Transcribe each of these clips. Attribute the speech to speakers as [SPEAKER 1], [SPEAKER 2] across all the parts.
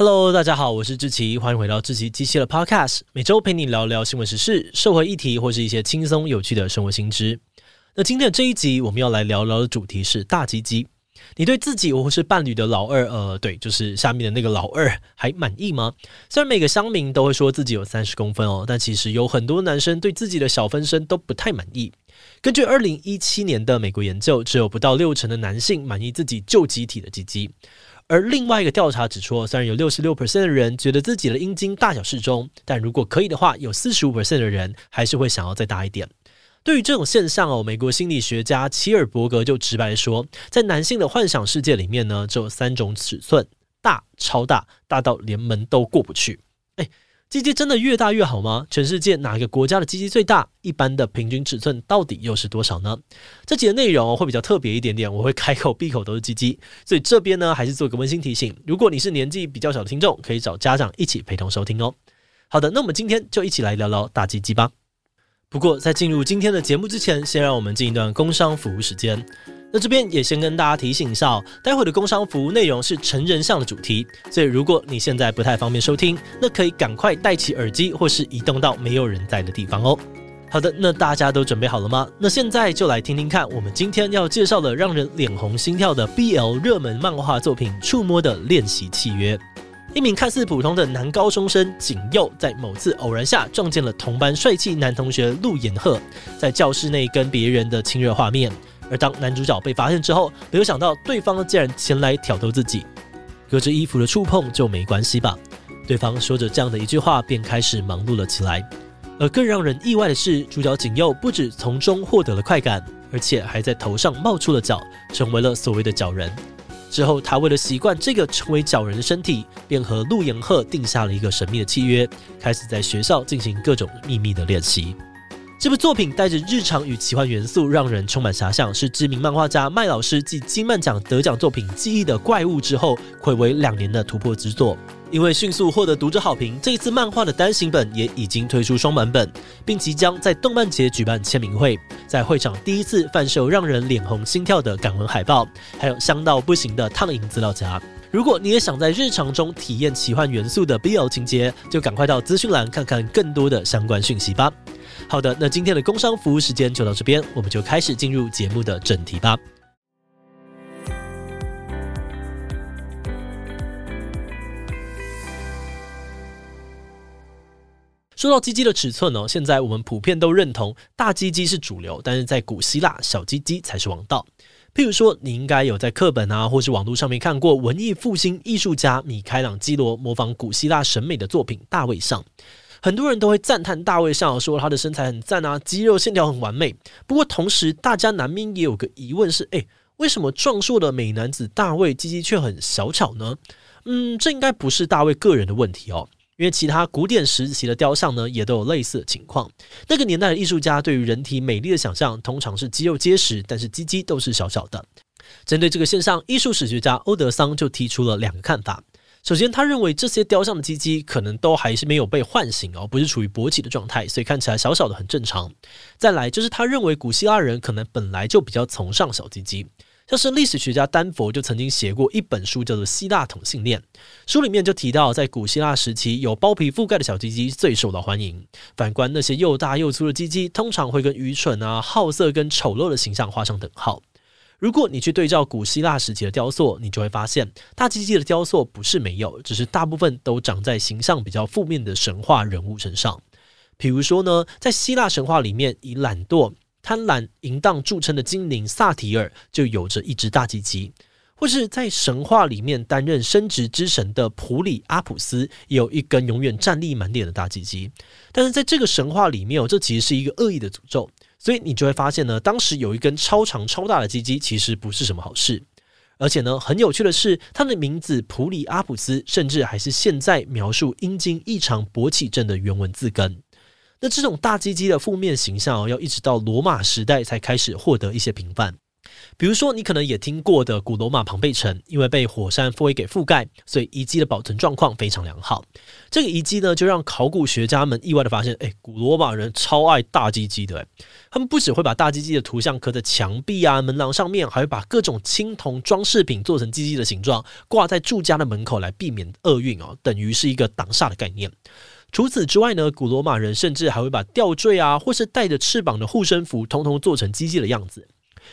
[SPEAKER 1] Hello，大家好，我是志奇，欢迎回到志祺七七的 Podcast，每周陪你聊聊新闻时事、社会议题或是一些轻松有趣的生活新知。那今天的这一集，我们要来聊聊的主题是大鸡鸡。你对自己或是伴侣的老二，呃，对，就是下面的那个老二，还满意吗？虽然每个乡民都会说自己有三十公分哦，但其实有很多男生对自己的小分身都不太满意。根据二零一七年的美国研究，只有不到六成的男性满意自己旧机体的鸡鸡。而另外一个调查指出，虽然有六十六 percent 的人觉得自己的阴茎大小适中，但如果可以的话，有四十五 percent 的人还是会想要再大一点。对于这种现象哦，美国心理学家齐尔伯格就直白说，在男性的幻想世界里面呢，只有三种尺寸：大、超大、大到连门都过不去。哎。鸡鸡真的越大越好吗？全世界哪个国家的鸡鸡最大？一般的平均尺寸到底又是多少呢？这集的内容会比较特别一点点，我会开口闭口都是鸡鸡，所以这边呢还是做个温馨提醒：如果你是年纪比较小的听众，可以找家长一起陪同收听哦。好的，那我们今天就一起来聊聊大鸡鸡吧。不过在进入今天的节目之前，先让我们进一段工商服务时间。那这边也先跟大家提醒一下，待会的工商服务内容是成人向的主题，所以如果你现在不太方便收听，那可以赶快戴起耳机或是移动到没有人在的地方哦。好的，那大家都准备好了吗？那现在就来听听看，我们今天要介绍的让人脸红心跳的 BL 热门漫画作品《触摸的练习契约》。一名看似普通的男高中生景佑，在某次偶然下撞见了同班帅气男同学陆延赫，在教室内跟别人的亲热画面。而当男主角被发现之后，没有想到对方竟然前来挑逗自己，隔着衣服的触碰就没关系吧？对方说着这样的一句话，便开始忙碌了起来。而更让人意外的是，主角景佑不止从中获得了快感，而且还在头上冒出了角，成为了所谓的角人。之后，他为了习惯这个成为角人的身体，便和陆延鹤定下了一个神秘的契约，开始在学校进行各种秘密的练习。这部作品带着日常与奇幻元素，让人充满遐想，是知名漫画家麦老师继金漫奖得奖作品《记忆的怪物》之后，暌违两年的突破之作。因为迅速获得读者好评，这一次漫画的单行本也已经推出双版本，并即将在动漫节举办签名会，在会场第一次贩售让人脸红心跳的感文海报，还有香到不行的烫银资料夹。如果你也想在日常中体验奇幻元素的 BL 情节，就赶快到资讯栏看看更多的相关讯息吧。好的，那今天的工商服务时间就到这边，我们就开始进入节目的正题吧。说到鸡鸡的尺寸呢，现在我们普遍都认同大鸡鸡是主流，但是在古希腊，小鸡鸡才是王道。譬如说，你应该有在课本啊，或是网络上面看过文艺复兴艺术家米开朗基罗模仿古希腊审美的作品《大卫像》。很多人都会赞叹大卫像，说他的身材很赞啊，肌肉线条很完美。不过同时，大家难免也有个疑问是：诶，为什么壮硕的美男子大卫鸡鸡却很小巧呢？嗯，这应该不是大卫个人的问题哦，因为其他古典时期的雕像呢，也都有类似的情况。那个年代的艺术家对于人体美丽的想象，通常是肌肉结实，但是鸡鸡都是小小的。针对这个现象，艺术史学家欧德桑就提出了两个看法。首先，他认为这些雕像的鸡鸡可能都还是没有被唤醒哦，不是处于勃起的状态，所以看起来小小的很正常。再来，就是他认为古希腊人可能本来就比较崇尚小鸡鸡，像是历史学家丹佛就曾经写过一本书叫做《希腊同性恋》，书里面就提到，在古希腊时期，有包皮覆盖的小鸡鸡最受到欢迎。反观那些又大又粗的鸡鸡，通常会跟愚蠢啊、好色跟丑陋的形象画上等号。如果你去对照古希腊时期的雕塑，你就会发现大鸡鸡的雕塑不是没有，只是大部分都长在形象比较负面的神话人物身上。比如说呢，在希腊神话里面，以懒惰、贪婪、淫荡著称的精灵萨提尔就有着一只大鸡鸡；或是在神话里面担任生殖之神的普里阿普斯，也有一根永远战力满点的大鸡鸡。但是在这个神话里面，这其实是一个恶意的诅咒。所以你就会发现呢，当时有一根超长超大的鸡鸡，其实不是什么好事。而且呢，很有趣的是，他的名字普里阿普斯，甚至还是现在描述阴茎异常勃起症的原文字根。那这种大鸡鸡的负面形象哦，要一直到罗马时代才开始获得一些平反。比如说，你可能也听过的古罗马庞贝城，因为被火山灰给覆盖，所以遗迹的保存状况非常良好。这个遗迹呢，就让考古学家们意外的发现，诶，古罗马人超爱大鸡鸡的，他们不只会把大鸡鸡的图像刻在墙壁啊、门廊上面，还会把各种青铜装饰品做成鸡鸡的形状，挂在住家的门口来避免厄运哦，等于是一个挡煞的概念。除此之外呢，古罗马人甚至还会把吊坠啊，或是带着翅膀的护身符，通通做成鸡鸡的样子。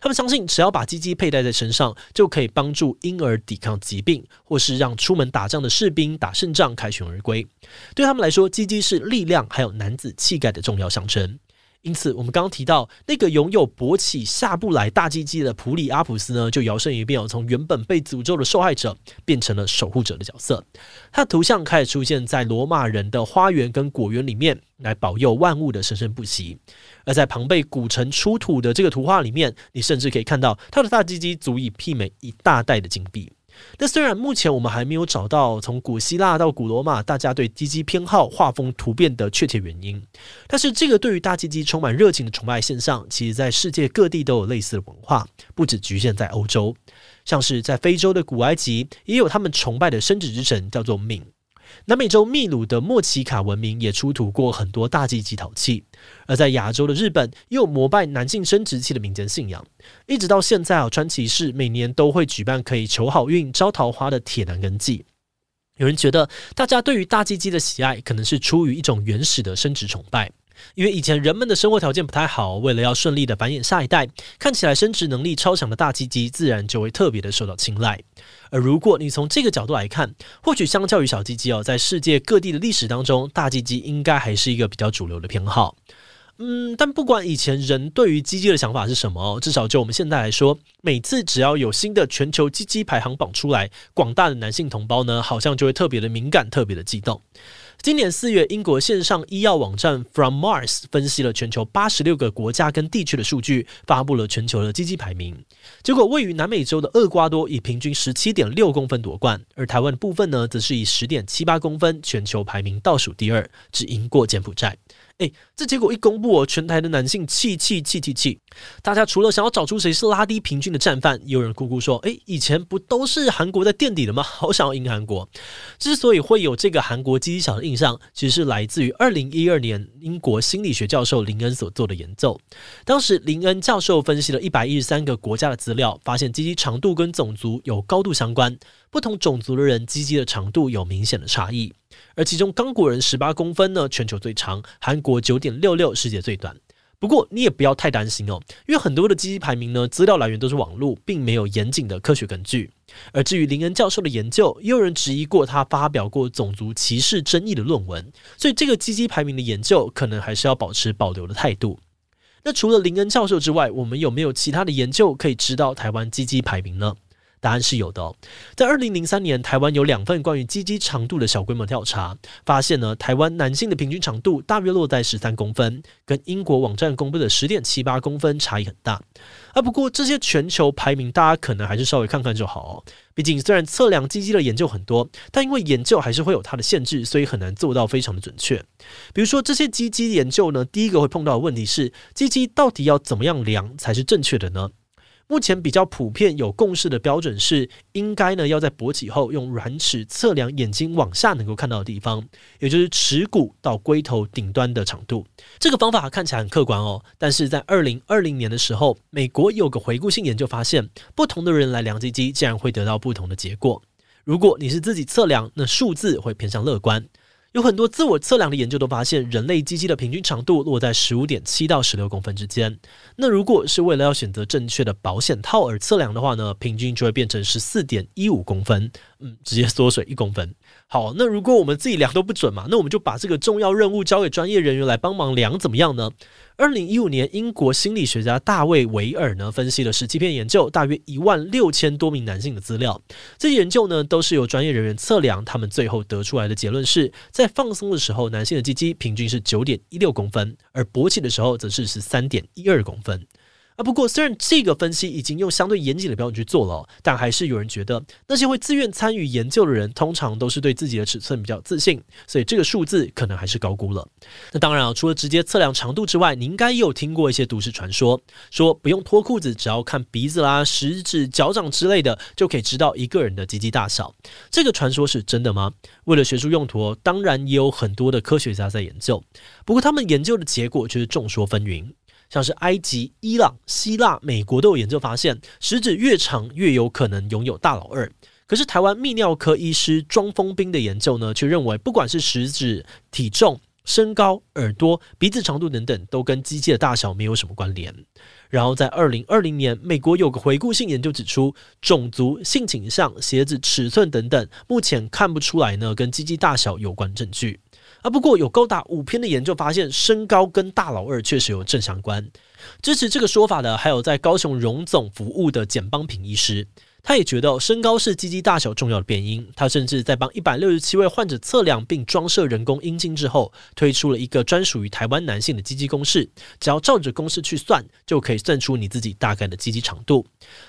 [SPEAKER 1] 他们相信，只要把鸡鸡佩戴在身上，就可以帮助婴儿抵抗疾病，或是让出门打仗的士兵打胜仗凯旋而归。对他们来说，鸡鸡是力量还有男子气概的重要象征。因此，我们刚刚提到那个拥有勃起下不来大鸡鸡的普里阿普斯呢，就摇身一变，从原本被诅咒的受害者变成了守护者的角色。他的图像开始出现在罗马人的花园跟果园里面，来保佑万物的生生不息。而在庞贝古城出土的这个图画里面，你甚至可以看到他的大鸡鸡足以媲美一大袋的金币。那虽然目前我们还没有找到从古希腊到古罗马大家对鸡鸡偏好画风突变的确切原因，但是这个对于大鸡鸡充满热情的崇拜现象，其实在世界各地都有类似的文化，不止局限在欧洲，像是在非洲的古埃及也有他们崇拜的生殖之神，叫做敏。南美洲秘鲁的莫奇卡文明也出土过很多大鸡鸡陶器，而在亚洲的日本也有膜拜男性生殖器的民间信仰。一直到现在啊，川崎市每年都会举办可以求好运、招桃花的铁男根祭。有人觉得，大家对于大鸡鸡的喜爱，可能是出于一种原始的生殖崇拜。因为以前人们的生活条件不太好，为了要顺利的繁衍下一代，看起来生殖能力超强的大鸡鸡自然就会特别的受到青睐。而如果你从这个角度来看，或许相较于小鸡鸡哦，在世界各地的历史当中，大鸡鸡应该还是一个比较主流的偏好。嗯，但不管以前人对于鸡鸡的想法是什么，至少就我们现在来说，每次只要有新的全球鸡鸡排行榜出来，广大的男性同胞呢，好像就会特别的敏感，特别的激动。今年四月，英国线上医药网站 From Mars 分析了全球八十六个国家跟地区的数据，发布了全球的积极排名。结果，位于南美洲的厄瓜多以平均十七点六公分夺冠，而台湾部分呢，则是以十点七八公分，全球排名倒数第二，只赢过柬埔寨。诶，这结果一公布哦，全台的男性气气气气气！大家除了想要找出谁是拉低平均的战犯，也有人哭哭说：“诶，以前不都是韩国在垫底的吗？好想要赢韩国。”之所以会有这个韩国鸡鸡小的印象，其实是来自于二零一二年英国心理学教授林恩所做的研究。当时林恩教授分析了一百一十三个国家的资料，发现鸡鸡长度跟种族有高度相关，不同种族的人鸡鸡的长度有明显的差异。而其中，刚果人十八公分呢，全球最长；韩国九点六六，世界最短。不过，你也不要太担心哦，因为很多的鸡鸡排名呢，资料来源都是网络，并没有严谨的科学根据。而至于林恩教授的研究，也有人质疑过他发表过种族歧视争议的论文，所以这个鸡鸡排名的研究，可能还是要保持保留的态度。那除了林恩教授之外，我们有没有其他的研究可以知道台湾鸡鸡排名呢？答案是有的，在二零零三年，台湾有两份关于鸡鸡长度的小规模调查，发现呢，台湾男性的平均长度大约落在十三公分，跟英国网站公布的十点七八公分差异很大。啊，不过这些全球排名，大家可能还是稍微看看就好哦。毕竟虽然测量鸡鸡的研究很多，但因为研究还是会有它的限制，所以很难做到非常的准确。比如说这些鸡鸡研究呢，第一个会碰到的问题是，鸡鸡到底要怎么样量才是正确的呢？目前比较普遍有共识的标准是，应该呢要在勃起后用软尺测量眼睛往下能够看到的地方，也就是耻骨到龟头顶端的长度。这个方法看起来很客观哦，但是在二零二零年的时候，美国有个回顾性研究发现，不同的人来量鸡鸡，竟然会得到不同的结果。如果你是自己测量，那数字会偏向乐观。有很多自我测量的研究都发现，人类鸡鸡的平均长度落在十五点七到十六公分之间。那如果是为了要选择正确的保险套而测量的话呢，平均就会变成十四点一五公分，嗯，直接缩水一公分。好，那如果我们自己量都不准嘛，那我们就把这个重要任务交给专业人员来帮忙量，怎么样呢？二零一五年，英国心理学家大卫维尔呢分析了十七篇研究，大约一万六千多名男性的资料。这些研究呢都是由专业人员测量，他们最后得出来的结论是在放松的时候，男性的鸡鸡平均是九点一六公分，而勃起的时候则是十三点一二公分。啊，不过虽然这个分析已经用相对严谨的标准去做了，但还是有人觉得那些会自愿参与研究的人，通常都是对自己的尺寸比较自信，所以这个数字可能还是高估了。那当然啊，除了直接测量长度之外，你应该也有听过一些都市传说，说不用脱裤子，只要看鼻子啦、食指、脚掌之类的，就可以知道一个人的鸡鸡大小。这个传说是真的吗？为了学术用途，当然也有很多的科学家在研究，不过他们研究的结果却是众说纷纭。像是埃及、伊朗、希腊、美国都有研究发现，食指越长越有可能拥有大老二。可是台湾泌尿科医师庄丰彬的研究呢，却认为不管是食指、体重、身高、耳朵、鼻子长度等等，都跟鸡鸡的大小没有什么关联。然后在二零二零年，美国有个回顾性研究指出，种族、性倾向、鞋子尺寸等等，目前看不出来呢跟鸡鸡大小有关证据。啊，不过有高达五篇的研究发现，身高跟大老二确实有正相关。支持这个说法的，还有在高雄荣总服务的简邦平医师，他也觉得身高是鸡鸡大小重要的变因。他甚至在帮一百六十七位患者测量并装设人工阴茎之后，推出了一个专属于台湾男性的鸡鸡公式，只要照着公式去算，就可以算出你自己大概的鸡鸡长度。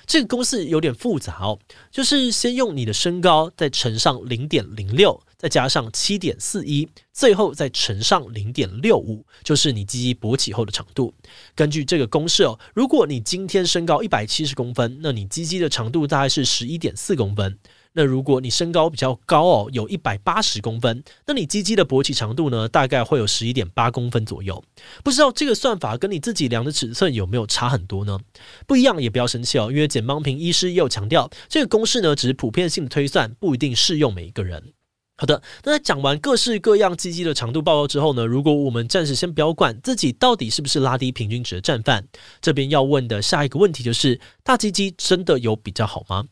[SPEAKER 1] 这个公式有点复杂哦，就是先用你的身高再乘上零点零六。再加上七点四一，最后再乘上零点六五，就是你鸡鸡勃起后的长度。根据这个公式哦，如果你今天身高一百七十公分，那你鸡鸡的长度大概是十一点四公分。那如果你身高比较高哦，有一百八十公分，那你鸡鸡的勃起长度呢，大概会有十一点八公分左右。不知道这个算法跟你自己量的尺寸有没有差很多呢？不一样也不要生气哦，因为简邦平医师也有强调，这个公式呢只是普遍性的推算，不一定适用每一个人。好的，那在讲完各式各样鸡鸡的长度报告之后呢，如果我们暂时先不要管自己到底是不是拉低平均值的战犯，这边要问的下一个问题就是：大鸡鸡真的有比较好吗？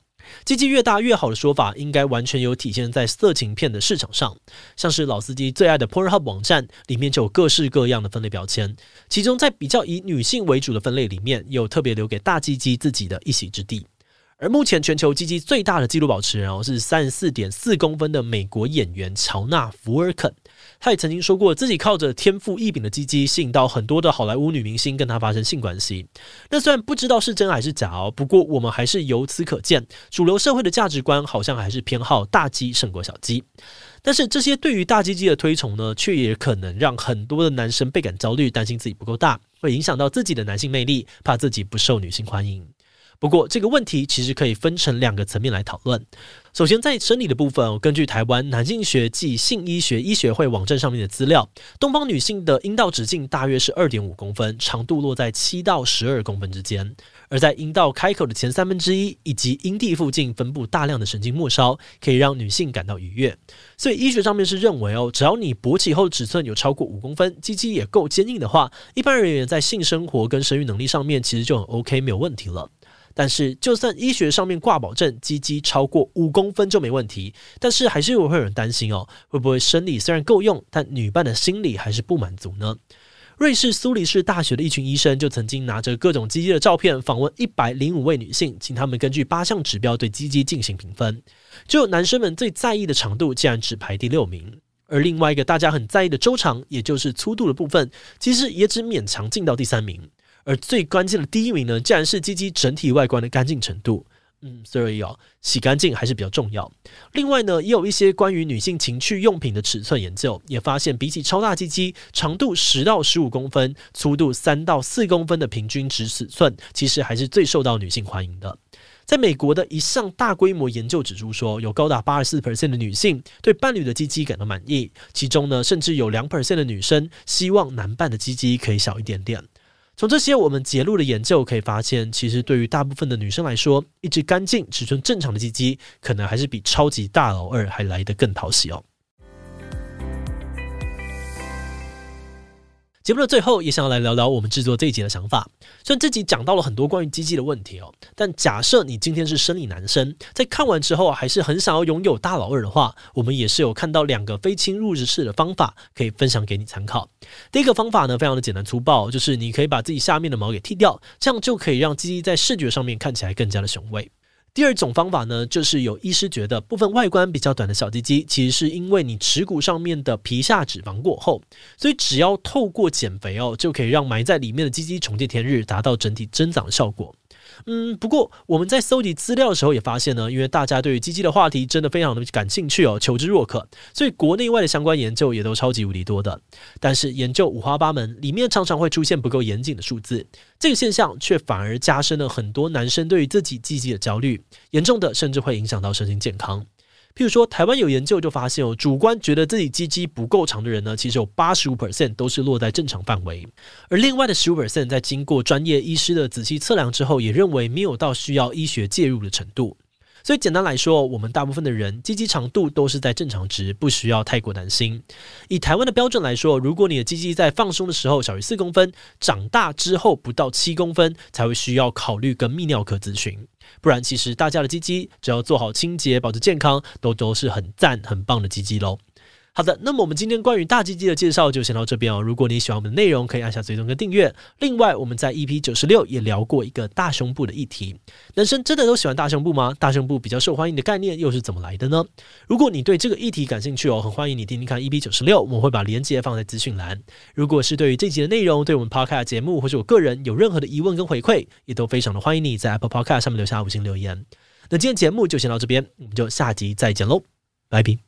[SPEAKER 1] 鸡鸡越大越好的说法，应该完全有体现在色情片的市场上，像是老司机最爱的 Pornhub 网站里面就有各式各样的分类标签，其中在比较以女性为主的分类里面，有特别留给大鸡鸡自己的一席之地。而目前全球鸡鸡最大的纪录保持人哦，是三十四点四公分的美国演员乔纳·福尔肯。他也曾经说过，自己靠着天赋异禀的鸡鸡，吸引到很多的好莱坞女明星跟他发生性关系。那虽然不知道是真还是假哦，不过我们还是由此可见，主流社会的价值观好像还是偏好大鸡胜过小鸡。但是这些对于大鸡鸡的推崇呢，却也可能让很多的男生倍感焦虑，担心自己不够大，会影响到自己的男性魅力，怕自己不受女性欢迎。不过，这个问题其实可以分成两个层面来讨论。首先，在生理的部分，根据台湾男性学暨性医学医学会网站上面的资料，东方女性的阴道直径大约是二点五公分，长度落在七到十二公分之间。而在阴道开口的前三分之一以及阴蒂附近分布大量的神经末梢，可以让女性感到愉悦。所以医学上面是认为哦，只要你勃起后尺寸有超过五公分，鸡鸡也够坚硬的话，一般人员在性生活跟生育能力上面其实就很 OK，没有问题了。但是，就算医学上面挂保证，鸡鸡超过五公分就没问题，但是还是会有人担心哦，会不会生理虽然够用，但女伴的心理还是不满足呢？瑞士苏黎世大学的一群医生就曾经拿着各种鸡鸡的照片访问一百零五位女性，请他们根据八项指标对鸡鸡进行评分，就男生们最在意的长度竟然只排第六名，而另外一个大家很在意的周长，也就是粗度的部分，其实也只勉强进到第三名。而最关键的第一名呢，竟然是鸡鸡整体外观的干净程度。嗯，所以哦，洗干净还是比较重要。另外呢，也有一些关于女性情趣用品的尺寸研究，也发现比起超大鸡鸡，长度十到十五公分、粗度三到四公分的平均值尺寸，其实还是最受到女性欢迎的。在美国的一项大规模研究指出说，有高达八十四 percent 的女性对伴侣的鸡鸡感到满意，其中呢，甚至有两 percent 的女生希望男伴的鸡鸡可以小一点点。从这些我们揭露的研究可以发现，其实对于大部分的女生来说，一只干净、尺寸正常的鸡鸡，可能还是比超级大老二还来得更讨喜哦。节目的最后，也想要来聊聊我们制作这一集的想法。虽然这集讲到了很多关于鸡鸡的问题哦，但假设你今天是生理男生，在看完之后还是很想要拥有大老二的话，我们也是有看到两个非侵入式的方法可以分享给你参考。第一个方法呢，非常的简单粗暴，就是你可以把自己下面的毛给剃掉，这样就可以让鸡鸡在视觉上面看起来更加的雄伟。第二种方法呢，就是有医师觉得部分外观比较短的小鸡鸡，其实是因为你耻骨上面的皮下脂肪过厚，所以只要透过减肥哦，就可以让埋在里面的鸡鸡重见天日，达到整体增长的效果。嗯，不过我们在搜集资料的时候也发现呢，因为大家对于鸡鸡的话题真的非常的感兴趣哦，求知若渴，所以国内外的相关研究也都超级无敌多的。但是研究五花八门，里面常常会出现不够严谨的数字，这个现象却反而加深了很多男生对于自己鸡鸡的焦虑，严重的甚至会影响到身心健康。譬如说，台湾有研究就发现哦，主观觉得自己鸡鸡不够长的人呢，其实有八十五 percent 都是落在正常范围，而另外的十五 percent 在经过专业医师的仔细测量之后，也认为没有到需要医学介入的程度。所以简单来说，我们大部分的人鸡鸡长度都是在正常值，不需要太过担心。以台湾的标准来说，如果你的鸡鸡在放松的时候小于四公分，长大之后不到七公分，才会需要考虑跟泌尿科咨询。不然，其实大家的鸡鸡只要做好清洁、保持健康，都都是很赞、很棒的鸡鸡喽。好的，那么我们今天关于大鸡鸡的介绍就先到这边哦。如果你喜欢我们的内容，可以按下追踪跟订阅。另外，我们在 EP 九十六也聊过一个大胸部的议题。男生真的都喜欢大胸部吗？大胸部比较受欢迎的概念又是怎么来的呢？如果你对这个议题感兴趣哦，很欢迎你听听看 EP 九十六，我们会把链接放在资讯栏。如果是对于这集的内容，对我们 Podcast 节目或者我个人有任何的疑问跟回馈，也都非常的欢迎你在 Apple Podcast 上面留下五星留言。那今天节目就先到这边，我们就下集再见喽，拜拜。